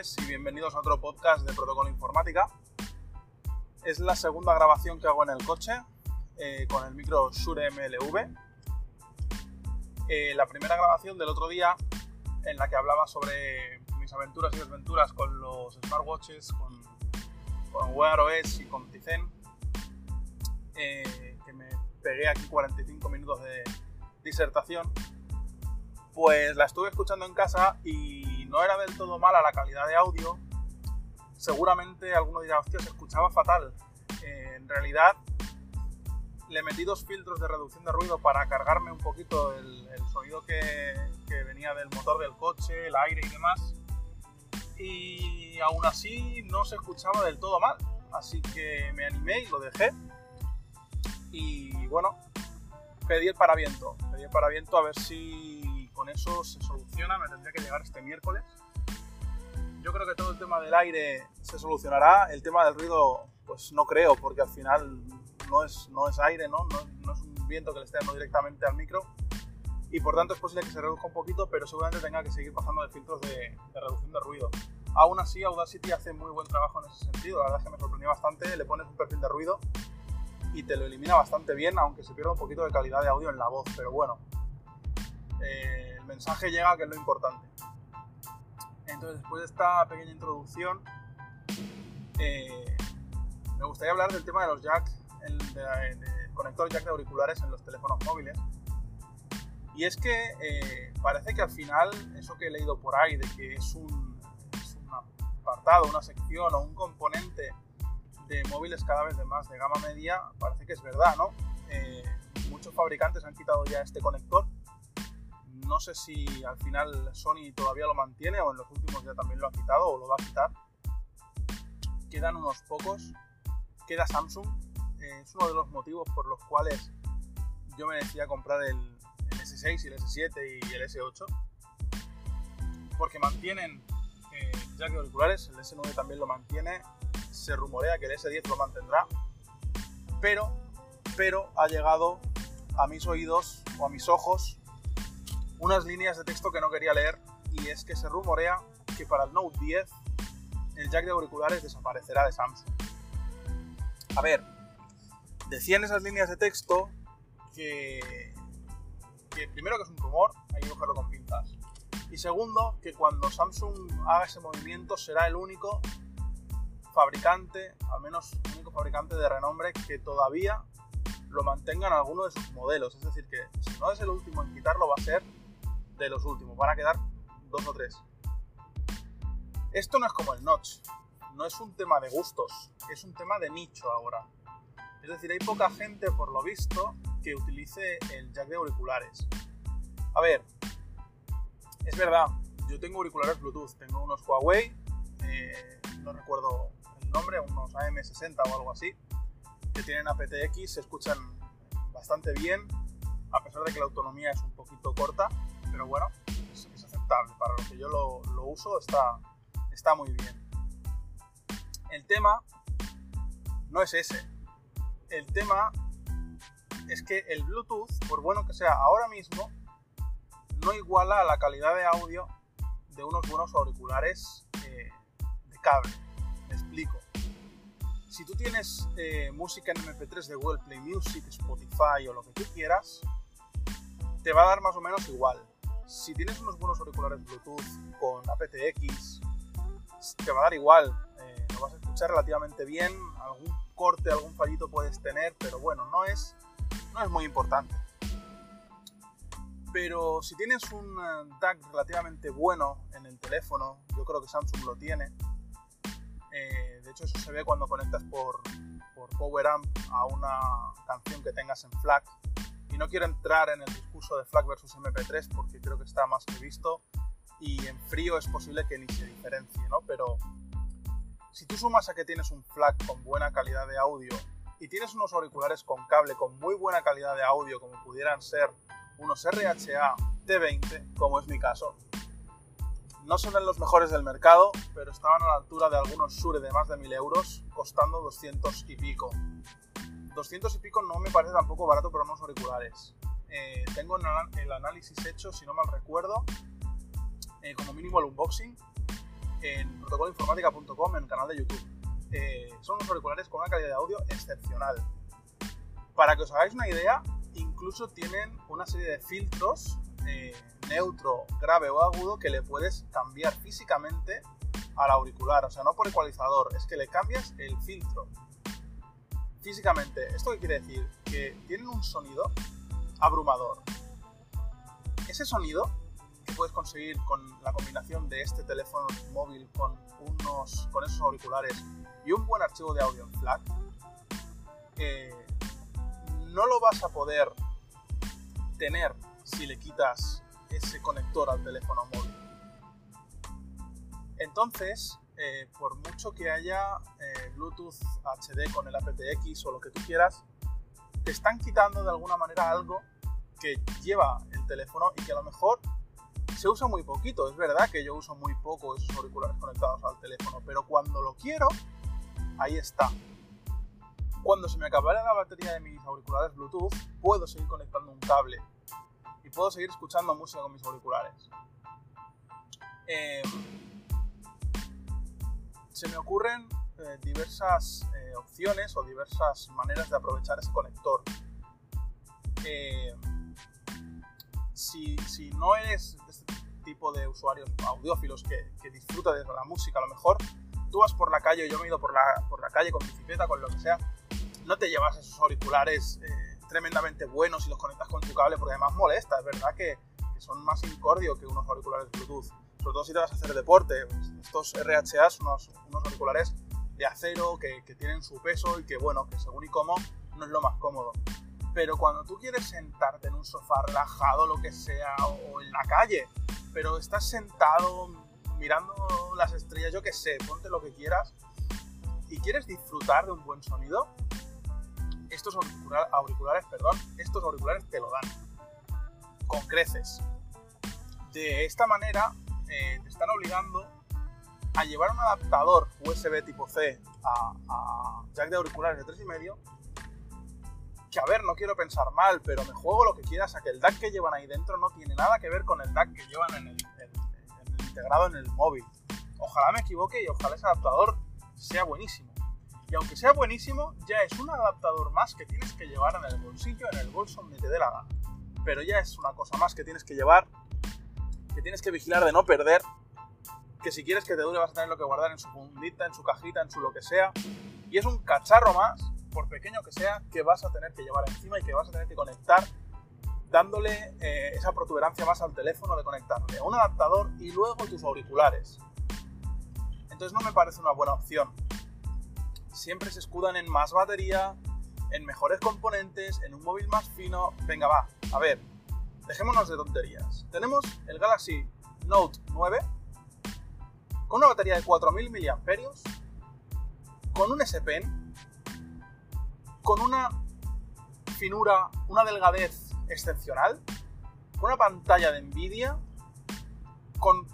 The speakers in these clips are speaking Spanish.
y bienvenidos a otro podcast de Protocolo Informática. Es la segunda grabación que hago en el coche eh, con el micro Shure MLV. Eh, la primera grabación del otro día en la que hablaba sobre mis aventuras y desventuras con los smartwatches, con, con Wear OS y con Tizen, eh, que me pegué aquí 45 minutos de disertación, pues la estuve escuchando en casa y no era del todo mala la calidad de audio. Seguramente alguno dirá, hostia, se escuchaba fatal. Eh, en realidad le metí dos filtros de reducción de ruido para cargarme un poquito el, sonido que, venía del motor del coche, el aire y demás. Y aún así no se escuchaba del todo mal. Así que me animé y lo dejé. Y bueno, pedí el paraviento. Pedí el paraviento a ver si con eso se soluciona, me tendría que llegar este miércoles. Yo creo que todo el tema del aire se solucionará, el tema del ruido pues no creo, porque al final no es, no es aire, ¿no? No, es un viento que le esté dando directamente al micro y por tanto es posible que se reduzca un poquito, pero seguramente tenga que seguir pasando de filtros de, reducción de ruido. Aún así, Audacity hace muy buen trabajo en ese sentido, la verdad es que me sorprendió bastante, le pones un perfil de ruido y te lo elimina bastante bien, aunque se pierda un poquito de calidad de audio en la voz, pero bueno, eh, mensaje llega, que es lo importante. Entonces, después de esta pequeña introducción, eh, me gustaría hablar del tema de los jack, el, conector jack de auriculares en los teléfonos móviles. Y es que eh, parece que al final, eso que he leído por ahí, de que es un, es un apartado, una sección o un componente de móviles cada vez de más de gama media, parece que es verdad, ¿no? muchos fabricantes han quitado ya este conector no sé si al final Sony todavía lo mantiene o en los últimos ya también lo ha quitado o lo va a quitar. Quedan unos pocos. Queda Samsung. Eh, es uno de los motivos por los cuales yo me decía comprar el, S6 y el S7 y el S8. Porque mantienen eh, jack de auriculares. El S9 también lo mantiene. Se rumorea que el S10 lo mantendrá. Pero, pero ha llegado a mis oídos o a mis ojos unas líneas de texto que no quería leer y es que se rumorea que para el Note 10 el jack de auriculares desaparecerá de Samsung. A ver, decían esas líneas de texto que, primero que es un rumor, hay que cogerlo con pinzas. Y segundo, que cuando Samsung haga ese movimiento será el único fabricante, al menos el único fabricante de renombre que todavía lo mantenga en alguno de sus modelos. Es decir, que si no es el último en quitarlo, va a ser de los últimos, van a quedar dos o tres. Esto no es como el notch, no es un tema de gustos, es un tema de nicho ahora. Es decir, hay poca gente, por lo visto, que utilice el jack de auriculares. A ver, es verdad, yo tengo auriculares Bluetooth, tengo unos Huawei, eh, no recuerdo el nombre, unos AM60 o algo así, que tienen aptX, se escuchan bastante bien, a pesar de que la autonomía es un poquito corta pero bueno, es, aceptable. Para lo que yo lo, uso está, está muy bien. El tema no es ese. El tema es que el Bluetooth, por bueno que sea ahora mismo, no iguala a la calidad de audio de unos buenos auriculares eh, de cable. Me explico. Si tú tienes eh, música en MP3 de Google Play Music, Spotify o lo que tú quieras, te va a dar más o menos igual si tienes unos buenos auriculares Bluetooth con aptX, te va a dar igual, eh, lo vas a escuchar relativamente bien, algún corte, algún fallito puedes tener, pero bueno, no es, no es muy importante. Pero si tienes un DAC eh, relativamente bueno en el teléfono, yo creo que Samsung lo tiene, eh, de hecho eso se ve cuando conectas por, por Power Amp a una canción que tengas en FLAC, no quiero entrar en el discurso de FLAC versus MP3 porque creo que está más que visto y en frío es posible que ni se diferencie, ¿no? Pero si tú sumas a que tienes un FLAC con buena calidad de audio y tienes unos auriculares con cable con muy buena calidad de audio como pudieran ser unos RHA T20, como es mi caso, no son los mejores del mercado, pero estaban a la altura de algunos Shure de más de 1000 euros, costando 200 y pico. 200 y pico no me parece tampoco barato para unos auriculares. Eh, tengo el análisis hecho, si no mal recuerdo, eh, como mínimo el unboxing, en protocoloinformática.com en el canal de YouTube. Eh, son unos auriculares con una calidad de audio excepcional. Para que os hagáis una idea, incluso tienen una serie de filtros eh, neutro, grave o agudo que le puedes cambiar físicamente al auricular. O sea, no por ecualizador, es que le cambias el filtro físicamente. ¿Esto qué quiere decir? Que tienen un sonido abrumador. Ese sonido que puedes conseguir con la combinación de este teléfono móvil con, unos, con esos auriculares y un buen archivo de audio en FLAC, eh, no lo vas a poder tener si le quitas ese conector al teléfono móvil. Entonces, eh, por mucho que haya eh, Bluetooth HD con el aptX o lo que tú quieras, te están quitando de alguna manera algo que lleva el teléfono y que a lo mejor se usa muy poquito. Es verdad que yo uso muy poco esos auriculares conectados al teléfono, pero cuando lo quiero, ahí está. Cuando se me acabara la batería de mis auriculares Bluetooth, puedo seguir conectando un cable y puedo seguir escuchando música con mis auriculares. Em, se me ocurren eh, diversas eh, opciones o diversas maneras de aprovechar ese conector. Em, si, si, no eres este tipo de usuarios audiófilos que, que disfruta de la música, a lo mejor tú vas por la calle, yo me he ido por la, por la calle con bicicleta, con lo que sea, no te llevas esos auriculares eh, tremendamente buenos y los conectas con tu cable porque además molesta, es verdad que, son más incordio que unos auriculares Bluetooth, sobre todo si te vas a hacer deporte. Estos RHA son unos, unos auriculares de acero que, que, tienen su peso y que bueno, que según y cómo no es lo más cómodo. Pero cuando tú quieres sentarte en un sofá relajado, lo que sea, o en la calle, pero estás sentado mirando las estrellas, yo que sé, ponte lo que quieras, y quieres disfrutar de un buen sonido, estos auriculares, perdón, estos auriculares te lo dan con creces. De esta manera eh, te están obligando a llevar un adaptador USB tipo C a, jack de auriculares de 3,5 que a ver, no quiero pensar mal, pero me juego lo que quieras a que el DAC que llevan ahí dentro no tiene nada que ver con el DAC que llevan en el, integrado en el móvil. Ojalá me equivoque y ojalá ese adaptador sea buenísimo. Y aunque sea buenísimo, ya es un adaptador más que tienes que llevar en el bolsillo, en el bolso donde te dé la gana. Pero ya es una cosa más que tienes que llevar, que tienes que vigilar de no perder, que si quieres que te dure vas a tener lo que guardar en su fundita, en su cajita, en su lo que sea. Y es un cacharro más, por pequeño que sea, que vas a tener que llevar encima y que vas a tener que conectar dándole eh, esa protuberancia más al teléfono de conectarle a un adaptador y luego tus auriculares. Entonces no me parece una buena opción siempre se escudan en más batería, en mejores componentes, en un móvil más fino. Venga, va, a ver, dejémonos de tonterías. Tenemos el Galaxy Note 9 con una batería de 4000 mAh, con un S Pen, con una finura, una delgadez excepcional, con una pantalla de Nvidia, con,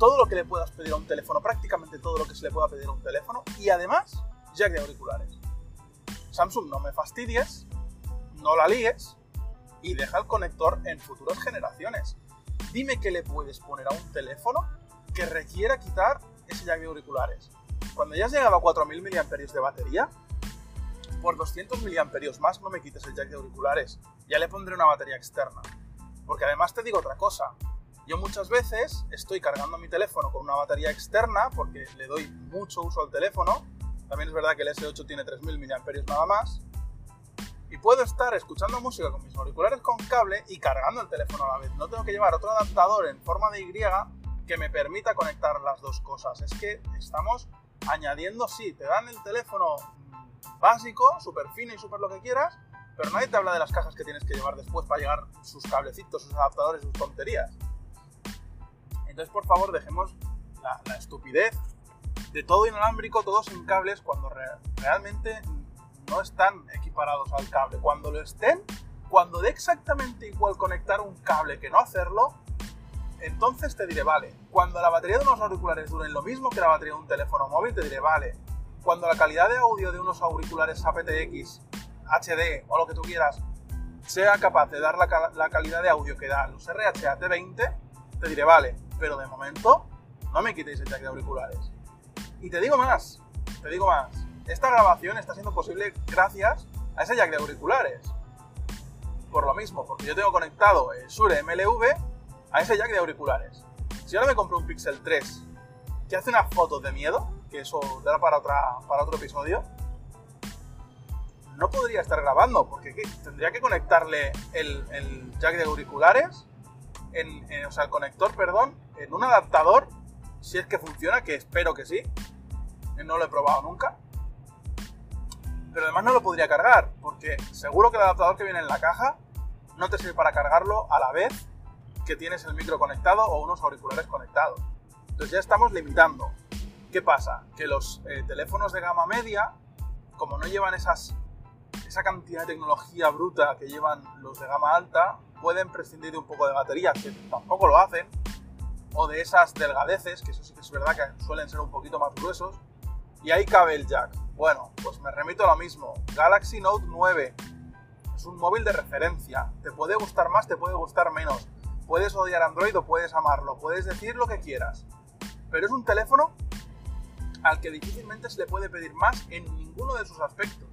todo lo que le puedas pedir a un teléfono, prácticamente todo lo que se le pueda pedir a un teléfono, y además jack de auriculares. Samsung, no me fastidies, no la líes y deja el conector en futuras generaciones. Dime que le puedes poner a un teléfono que requiera quitar ese jack de auriculares. Cuando ya has llegado a 4000 mAh de batería, por 200 mAh más no me quites el jack de auriculares. Ya le pondré una batería externa. Porque además te digo otra cosa. Yo muchas veces estoy cargando mi teléfono con una batería externa porque le doy mucho uso al teléfono también es verdad que el S8 tiene 3000 mAh nada más. Y puedo estar escuchando música con mis auriculares con cable y cargando el teléfono a la vez. No tengo que llevar otro adaptador en forma de Y que me permita conectar las dos cosas. Es que estamos añadiendo, sí, te dan el teléfono básico, súper fino y súper lo que quieras, pero nadie te habla de las cajas que tienes que llevar después para llegar sus cablecitos, sus adaptadores, sus tonterías. Entonces, por favor, dejemos la, la estupidez de todo inalámbrico, todos sin cables, cuando realmente no están equiparados al cable. Cuando lo estén, cuando dé exactamente igual conectar un cable que no hacerlo, entonces te diré, vale. Cuando la batería de unos auriculares dure lo mismo que la batería de un teléfono móvil, te diré, vale. Cuando la calidad de audio de unos auriculares aptX, HD o lo que tú quieras, sea capaz de dar la, calidad de audio que da los RHA T20, te diré, vale. Pero de momento no me quitéis el jack de auriculares. Y te digo más, te digo más, esta grabación está siendo posible gracias a ese jack de auriculares. Por lo mismo, porque yo tengo conectado el Shure MLV a ese jack de auriculares. Si ahora me compro un Pixel 3 que hace unas fotos de miedo, que eso dará para, otra, para otro episodio, no podría estar grabando, porque tendría que conectarle el, jack de auriculares, en, o sea, el conector, perdón, en un adaptador, si es que funciona, que espero que sí, no lo he probado nunca. Pero además no lo podría cargar, porque seguro que el adaptador que viene en la caja no te sirve para cargarlo a la vez que tienes el micro conectado o unos auriculares conectados. Entonces ya estamos limitando. ¿Qué pasa? Que los eh, teléfonos de gama media, como no llevan esas, esa cantidad de tecnología bruta que llevan los de gama alta, pueden prescindir de un poco de batería, que tampoco lo hacen, o de esas delgadeces, que eso sí que es verdad que suelen ser un poquito más gruesos, y ahí cabe el jack. Bueno, pues me remito a lo mismo. Galaxy Note 9 es un móvil de referencia. Te puede gustar más, te puede gustar menos. Puedes odiar Android o puedes amarlo. Puedes decir lo que quieras. Pero es un teléfono al que difícilmente se le puede pedir más en ninguno de sus aspectos.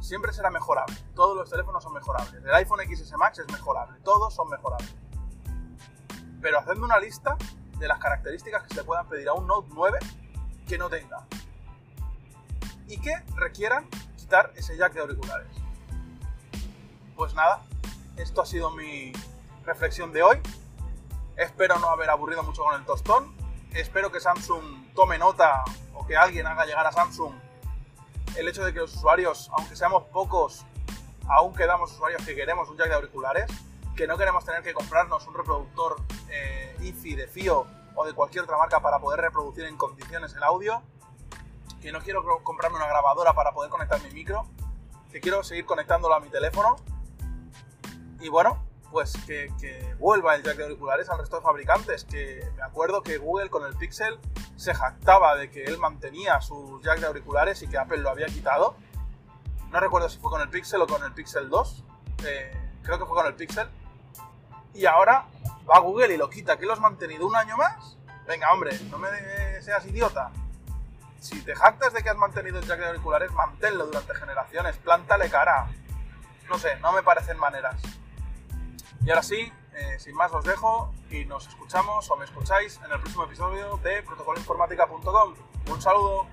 Siempre será mejorable. Todos los teléfonos son mejorables. El iPhone XS Max es mejorable. Todos son mejorables. Pero hacedme una lista de las características que se le puedan pedir a un Note 9 que no tenga. Y que requieran quitar ese jack de auriculares. Pues nada, esto ha sido mi reflexión de hoy. Espero no haber aburrido mucho con el tostón. Espero que Samsung tome nota o que alguien haga llegar a Samsung el hecho de que los usuarios, aunque seamos pocos, aún quedamos usuarios que queremos un jack de auriculares, que no queremos tener que comprarnos un reproductor eh, IFI de FIO o de cualquier otra marca para poder reproducir en condiciones el audio, que no quiero comprarme una grabadora para poder conectar mi micro, que quiero seguir conectándolo a mi teléfono. Y bueno, pues que, vuelva el jack de auriculares al resto de fabricantes, que me acuerdo que Google con el Pixel se jactaba de que él mantenía su jack de auriculares y que Apple lo había quitado. No recuerdo si fue con el Pixel o con el Pixel 2, eh, creo que fue con el Pixel. Y ahora va Google y lo quita. ¿Que lo has mantenido un año más? Venga, hombre, no me seas idiota si te jactas de que has mantenido el jack de auriculares, manténlo durante generaciones, plántale cara. No sé, no me parecen maneras. Y ahora sí, eh, sin más os dejo y nos escuchamos o me escucháis en el próximo episodio de protocoloinformática.com. Un saludo.